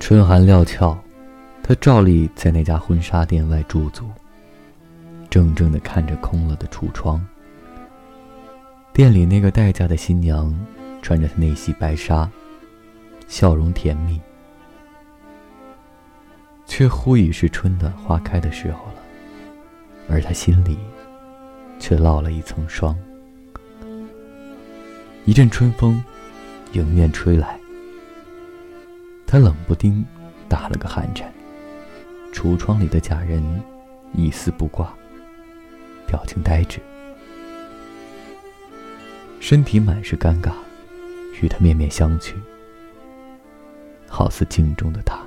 春寒料峭，他照例在那家婚纱店外驻足，怔怔地看着空了的橱窗。店里那个待嫁的新娘，穿着那袭白纱，笑容甜蜜，却忽已是春暖花开的时候了，而他心里，却落了一层霜。一阵春风，迎面吹来。他冷不丁打了个寒颤，橱窗里的假人一丝不挂，表情呆滞。身体满是尴尬，与他面面相觑。好似镜中的他。